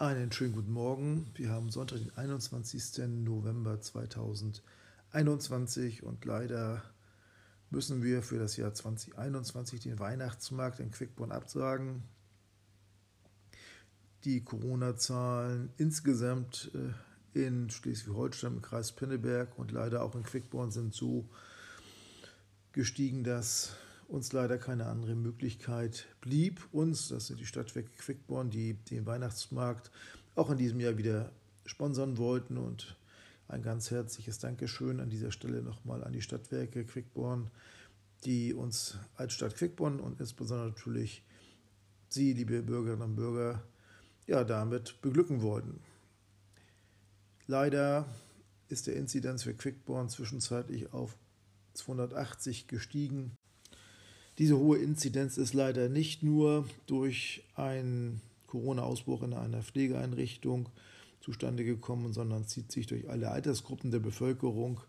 Einen schönen guten Morgen. Wir haben Sonntag, den 21. November 2021 und leider müssen wir für das Jahr 2021 den Weihnachtsmarkt in Quickborn absagen. Die Corona-Zahlen insgesamt äh, in Schleswig-Holstein im Kreis Pinneberg und leider auch in Quickborn sind so gestiegen, dass uns leider keine andere Möglichkeit blieb, uns, das sind die Stadtwerke Quickborn, die den Weihnachtsmarkt auch in diesem Jahr wieder sponsern wollten. Und ein ganz herzliches Dankeschön an dieser Stelle nochmal an die Stadtwerke Quickborn, die uns als Stadt Quickborn und insbesondere natürlich Sie, liebe Bürgerinnen und Bürger, ja, damit beglücken wollten. Leider ist der Inzidenz für Quickborn zwischenzeitlich auf 280 gestiegen. Diese hohe Inzidenz ist leider nicht nur durch einen Corona-Ausbruch in einer Pflegeeinrichtung zustande gekommen, sondern zieht sich durch alle Altersgruppen der Bevölkerung.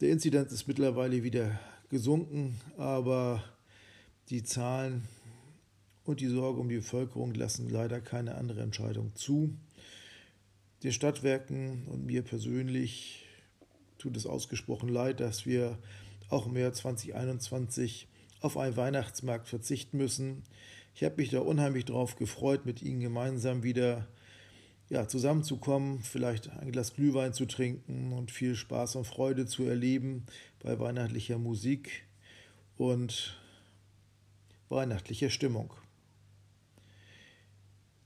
Der Inzidenz ist mittlerweile wieder gesunken, aber die Zahlen und die Sorge um die Bevölkerung lassen leider keine andere Entscheidung zu. Den Stadtwerken und mir persönlich tut es ausgesprochen leid, dass wir auch im Jahr 2021 auf einen Weihnachtsmarkt verzichten müssen. Ich habe mich da unheimlich drauf gefreut, mit Ihnen gemeinsam wieder ja, zusammenzukommen, vielleicht ein Glas Glühwein zu trinken und viel Spaß und Freude zu erleben bei weihnachtlicher Musik und weihnachtlicher Stimmung.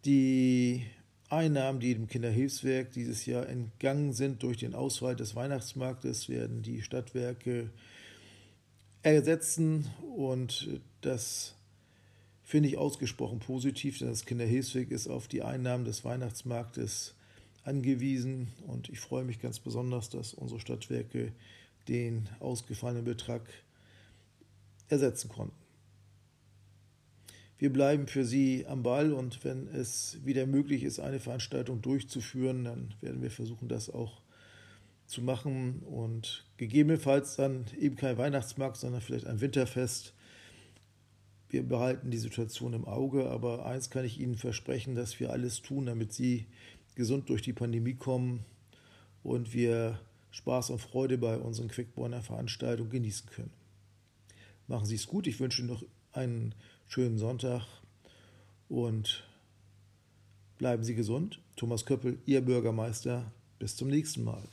Die Einnahmen, die dem Kinderhilfswerk dieses Jahr entgangen sind durch den Ausfall des Weihnachtsmarktes, werden die Stadtwerke ersetzen und das finde ich ausgesprochen positiv, denn das Kinderhilfsweg ist auf die Einnahmen des Weihnachtsmarktes angewiesen und ich freue mich ganz besonders, dass unsere Stadtwerke den ausgefallenen Betrag ersetzen konnten. Wir bleiben für Sie am Ball und wenn es wieder möglich ist, eine Veranstaltung durchzuführen, dann werden wir versuchen, das auch zu machen und gegebenenfalls dann eben kein Weihnachtsmarkt, sondern vielleicht ein Winterfest. Wir behalten die Situation im Auge, aber eins kann ich Ihnen versprechen, dass wir alles tun, damit Sie gesund durch die Pandemie kommen und wir Spaß und Freude bei unseren Quickborner Veranstaltungen genießen können. Machen Sie es gut. Ich wünsche Ihnen noch einen schönen Sonntag und bleiben Sie gesund. Thomas Köppel, Ihr Bürgermeister. Bis zum nächsten Mal.